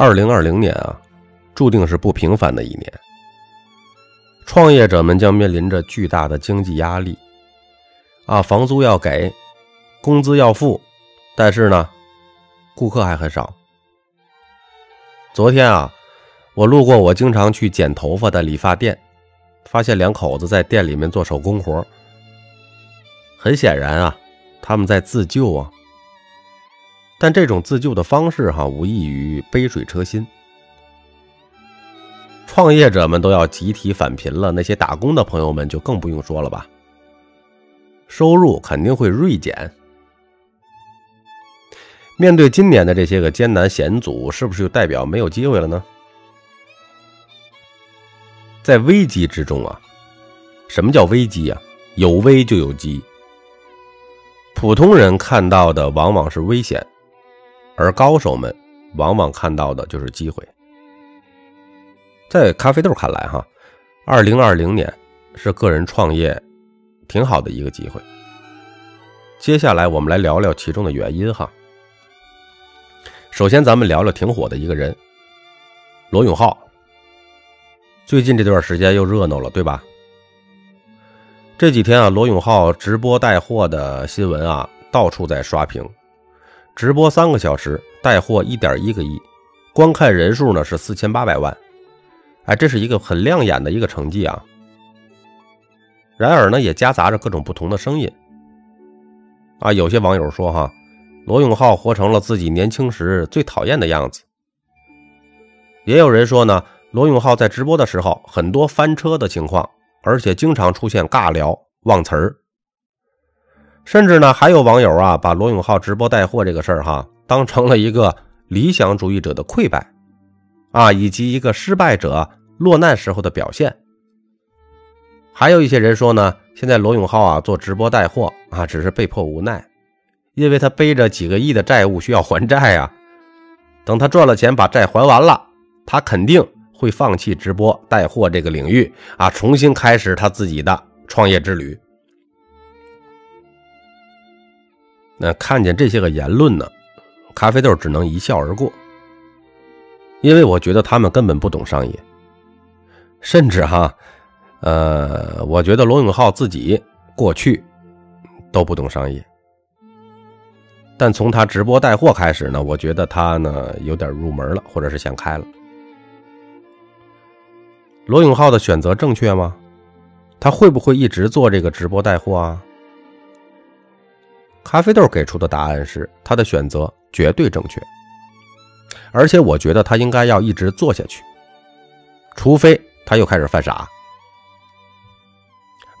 二零二零年啊，注定是不平凡的一年。创业者们将面临着巨大的经济压力，啊，房租要给，工资要付，但是呢，顾客还很少。昨天啊，我路过我经常去剪头发的理发店，发现两口子在店里面做手工活。很显然啊，他们在自救啊。但这种自救的方式，哈，无异于杯水车薪。创业者们都要集体返贫了，那些打工的朋友们就更不用说了吧。收入肯定会锐减。面对今年的这些个艰难险阻，是不是就代表没有机会了呢？在危机之中啊，什么叫危机啊？有危就有机。普通人看到的往往是危险。而高手们往往看到的就是机会。在咖啡豆看来，哈，二零二零年是个人创业挺好的一个机会。接下来我们来聊聊其中的原因，哈。首先，咱们聊聊挺火的一个人，罗永浩。最近这段时间又热闹了，对吧？这几天啊，罗永浩直播带货的新闻啊，到处在刷屏。直播三个小时，带货一点一个亿，观看人数呢是四千八百万，哎，这是一个很亮眼的一个成绩啊。然而呢，也夹杂着各种不同的声音啊。有些网友说哈，罗永浩活成了自己年轻时最讨厌的样子。也有人说呢，罗永浩在直播的时候很多翻车的情况，而且经常出现尬聊、忘词儿。甚至呢，还有网友啊，把罗永浩直播带货这个事儿哈，当成了一个理想主义者的溃败，啊，以及一个失败者落难时候的表现。还有一些人说呢，现在罗永浩啊做直播带货啊，只是被迫无奈，因为他背着几个亿的债务需要还债呀。等他赚了钱把债还完了，他肯定会放弃直播带货这个领域啊，重新开始他自己的创业之旅。那看见这些个言论呢，咖啡豆只能一笑而过，因为我觉得他们根本不懂商业，甚至哈，呃，我觉得罗永浩自己过去都不懂商业，但从他直播带货开始呢，我觉得他呢有点入门了，或者是想开了。罗永浩的选择正确吗？他会不会一直做这个直播带货啊？咖啡豆给出的答案是他的选择绝对正确，而且我觉得他应该要一直做下去，除非他又开始犯傻。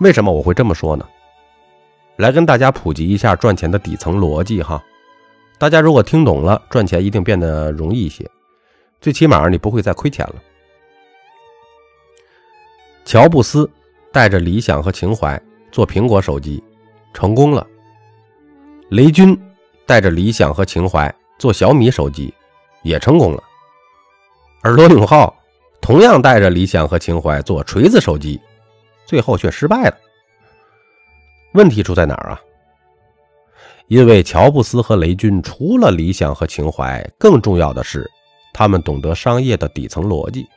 为什么我会这么说呢？来跟大家普及一下赚钱的底层逻辑哈。大家如果听懂了，赚钱一定变得容易一些，最起码你不会再亏钱了。乔布斯带着理想和情怀做苹果手机，成功了。雷军带着理想和情怀做小米手机，也成功了。而罗永浩同样带着理想和情怀做锤子手机，最后却失败了。问题出在哪儿啊？因为乔布斯和雷军除了理想和情怀，更重要的是他们懂得商业的底层逻辑，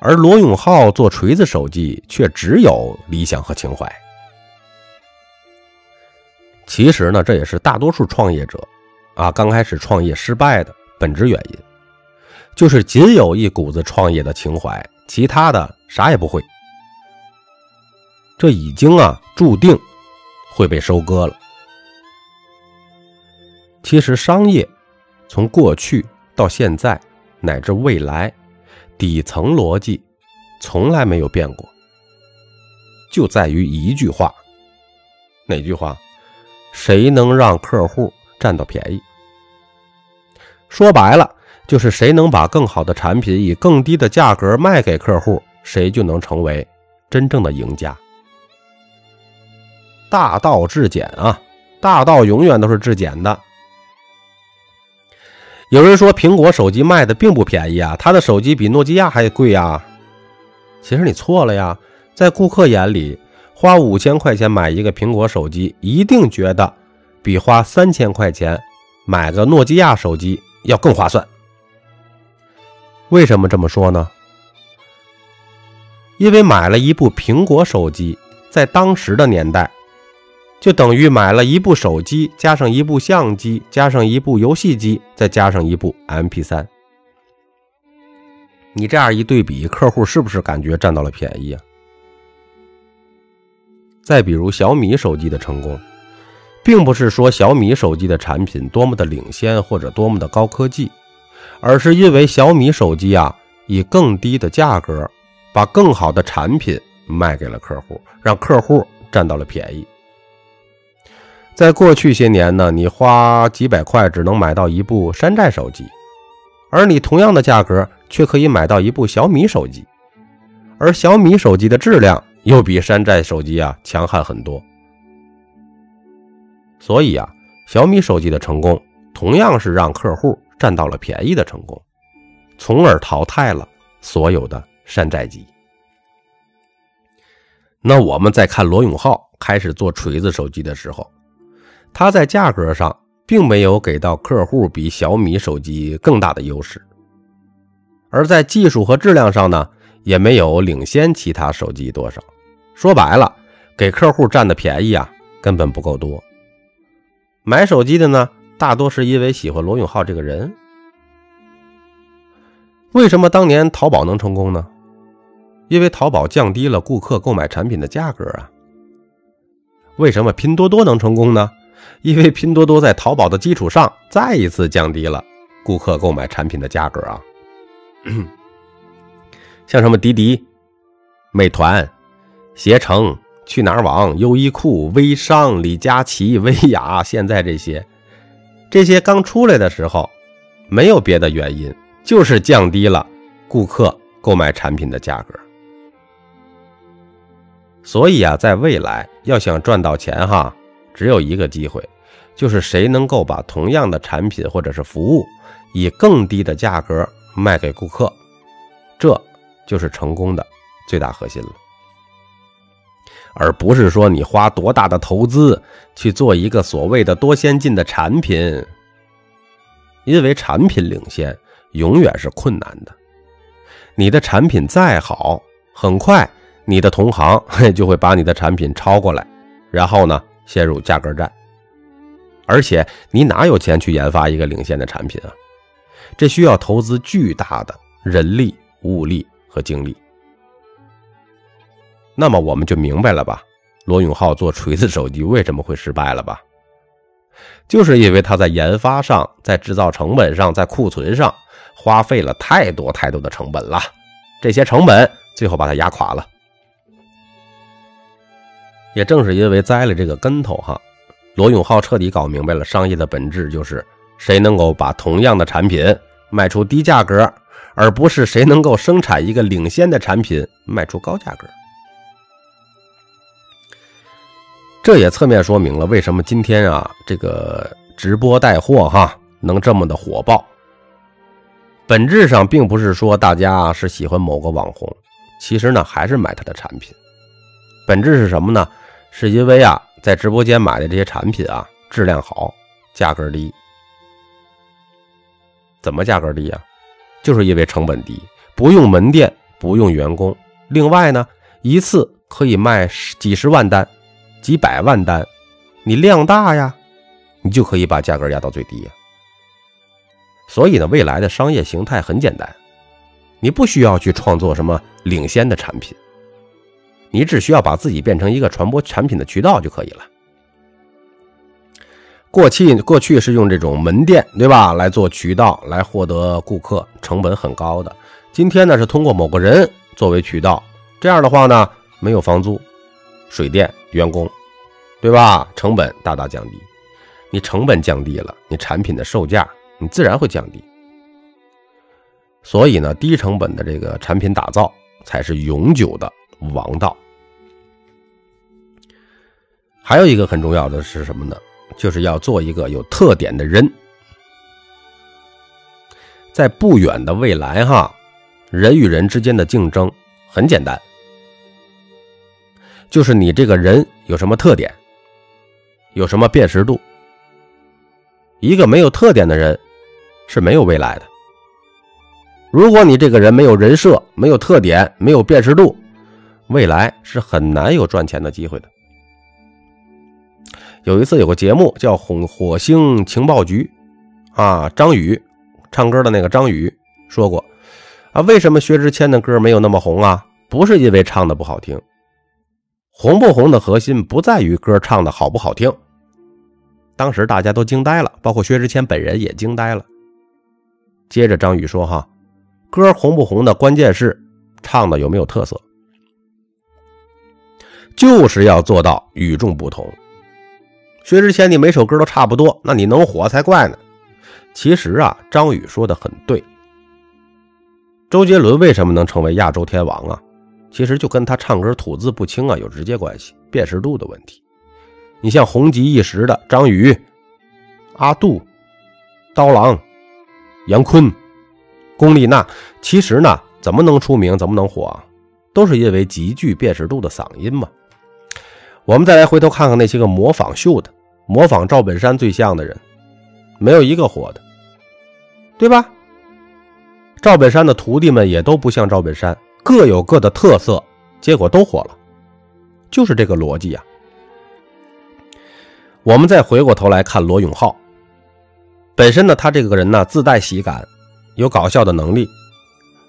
而罗永浩做锤子手机却只有理想和情怀。其实呢，这也是大多数创业者，啊，刚开始创业失败的本质原因，就是仅有一股子创业的情怀，其他的啥也不会。这已经啊，注定会被收割了。其实商业从过去到现在乃至未来，底层逻辑从来没有变过，就在于一句话，哪句话？谁能让客户占到便宜？说白了，就是谁能把更好的产品以更低的价格卖给客户，谁就能成为真正的赢家。大道至简啊，大道永远都是至简的。有人说苹果手机卖的并不便宜啊，他的手机比诺基亚还贵啊。其实你错了呀，在顾客眼里。花五千块钱买一个苹果手机，一定觉得比花三千块钱买个诺基亚手机要更划算。为什么这么说呢？因为买了一部苹果手机，在当时的年代，就等于买了一部手机，加上一部相机，加上一部游戏机，再加上一部 MP3。你这样一对比，客户是不是感觉占到了便宜啊？再比如小米手机的成功，并不是说小米手机的产品多么的领先或者多么的高科技，而是因为小米手机啊，以更低的价格。把更好的产品卖给了客户，让客户占到了便宜。在过去些年呢，你花几百块只能买到一部山寨手机，而你同样的价格却可以买到一部小米手机，而小米手机的质量又比山寨手机啊强悍很多。所以啊，小米手机的成功同样是让客户占到了便宜的成功，从而淘汰了所有的。山寨机。那我们再看罗永浩开始做锤子手机的时候，他在价格上并没有给到客户比小米手机更大的优势，而在技术和质量上呢，也没有领先其他手机多少。说白了，给客户占的便宜啊，根本不够多。买手机的呢，大多是因为喜欢罗永浩这个人。为什么当年淘宝能成功呢？因为淘宝降低了顾客购买产品的价格啊。为什么拼多多能成功呢？因为拼多多在淘宝的基础上再一次降低了顾客购买产品的价格啊。像什么滴滴、美团、携程、去哪儿网、优衣库、微商、李佳琦、薇娅，现在这些，这些刚出来的时候，没有别的原因。就是降低了顾客购买产品的价格，所以啊，在未来要想赚到钱哈，只有一个机会，就是谁能够把同样的产品或者是服务以更低的价格卖给顾客，这就是成功的最大核心了，而不是说你花多大的投资去做一个所谓的多先进的产品，因为产品领先。永远是困难的。你的产品再好，很快你的同行 就会把你的产品超过来，然后呢陷入价格战。而且你哪有钱去研发一个领先的产品啊？这需要投资巨大的人力、物力和精力。那么我们就明白了吧？罗永浩做锤子手机为什么会失败了吧？就是因为他在研发上、在制造成本上、在库存上。花费了太多太多的成本了，这些成本最后把他压垮了。也正是因为栽了这个跟头哈，罗永浩彻底搞明白了商业的本质，就是谁能够把同样的产品卖出低价格，而不是谁能够生产一个领先的产品卖出高价格。这也侧面说明了为什么今天啊这个直播带货哈能这么的火爆。本质上并不是说大家是喜欢某个网红，其实呢还是买他的产品。本质是什么呢？是因为啊，在直播间买的这些产品啊，质量好，价格低。怎么价格低啊？就是因为成本低，不用门店，不用员工。另外呢，一次可以卖几十万单、几百万单，你量大呀，你就可以把价格压到最低呀。所以呢，未来的商业形态很简单，你不需要去创作什么领先的产品，你只需要把自己变成一个传播产品的渠道就可以了。过去过去是用这种门店，对吧，来做渠道来获得顾客，成本很高的。今天呢，是通过某个人作为渠道，这样的话呢，没有房租、水电、员工，对吧？成本大大降低。你成本降低了，你产品的售价。你自然会降低，所以呢，低成本的这个产品打造才是永久的王道。还有一个很重要的是什么呢？就是要做一个有特点的人。在不远的未来，哈，人与人之间的竞争很简单，就是你这个人有什么特点，有什么辨识度。一个没有特点的人。是没有未来的。如果你这个人没有人设、没有特点、没有辨识度，未来是很难有赚钱的机会的。有一次有个节目叫《火火星情报局》，啊，张宇唱歌的那个张宇说过，啊，为什么薛之谦的歌没有那么红啊？不是因为唱的不好听，红不红的核心不在于歌唱的好不好听。当时大家都惊呆了，包括薛之谦本人也惊呆了。接着张宇说：“哈，歌红不红的关键是唱的有没有特色，就是要做到与众不同。”薛之谦，你每首歌都差不多，那你能火才怪呢。其实啊，张宇说的很对。周杰伦为什么能成为亚洲天王啊？其实就跟他唱歌吐字不清啊有直接关系，辨识度的问题。你像红极一时的张宇、阿杜、刀郎、杨坤、龚丽娜，其实呢，怎么能出名，怎么能火，都是因为极具辨识度的嗓音嘛。我们再来回头看看那些个模仿秀的，模仿赵本山最像的人，没有一个火的，对吧？赵本山的徒弟们也都不像赵本山，各有各的特色，结果都火了，就是这个逻辑呀。我们再回过头来看罗永浩，本身呢，他这个人呢自带喜感，有搞笑的能力，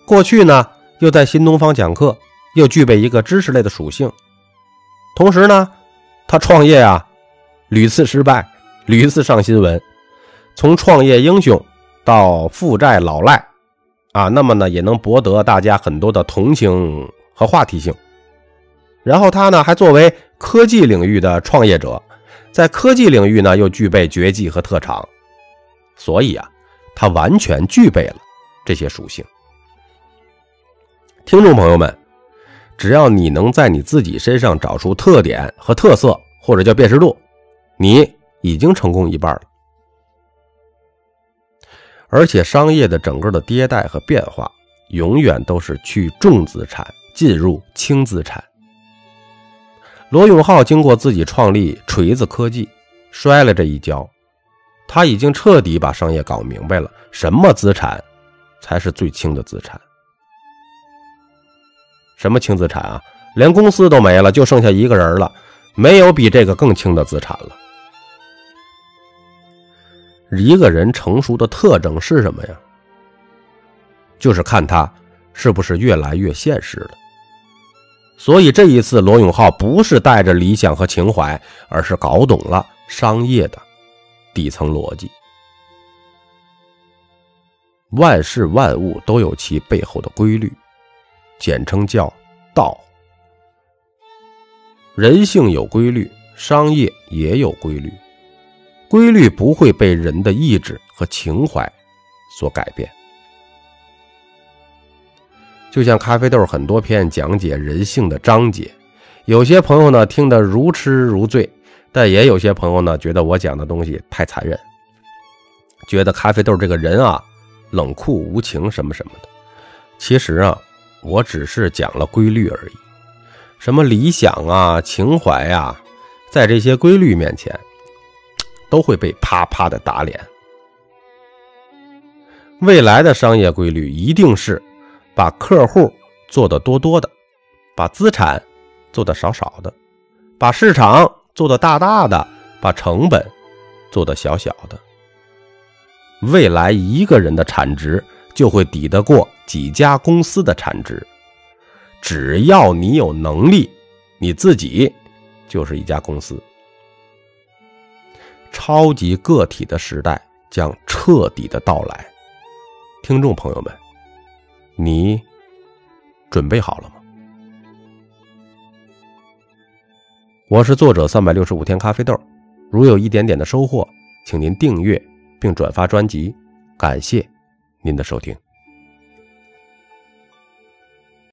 过去呢又在新东方讲课，又具备一个知识类的属性。同时呢，他创业啊，屡次失败，屡次上新闻，从创业英雄到负债老赖，啊，那么呢也能博得大家很多的同情和话题性。然后他呢还作为科技领域的创业者，在科技领域呢又具备绝技和特长，所以啊，他完全具备了这些属性。听众朋友们。只要你能在你自己身上找出特点和特色，或者叫辨识度，你已经成功一半了。而且商业的整个的迭代和变化，永远都是去重资产进入轻资产。罗永浩经过自己创立锤子科技，摔了这一跤，他已经彻底把商业搞明白了，什么资产才是最轻的资产。什么轻资产啊？连公司都没了，就剩下一个人了，没有比这个更轻的资产了。一个人成熟的特征是什么呀？就是看他是不是越来越现实了。所以这一次，罗永浩不是带着理想和情怀，而是搞懂了商业的底层逻辑。万事万物都有其背后的规律。简称叫道。人性有规律，商业也有规律，规律不会被人的意志和情怀所改变。就像咖啡豆很多篇讲解人性的章节，有些朋友呢听得如痴如醉，但也有些朋友呢觉得我讲的东西太残忍，觉得咖啡豆这个人啊冷酷无情什么什么的。其实啊。我只是讲了规律而已，什么理想啊、情怀啊，在这些规律面前，都会被啪啪的打脸。未来的商业规律一定是把客户做的多多的，把资产做的少少的，把市场做的大大的，把成本做的小小的。未来一个人的产值。就会抵得过几家公司的产值。只要你有能力，你自己就是一家公司。超级个体的时代将彻底的到来。听众朋友们，你准备好了吗？我是作者三百六十五天咖啡豆。如有一点点的收获，请您订阅并转发专辑，感谢。您的收听。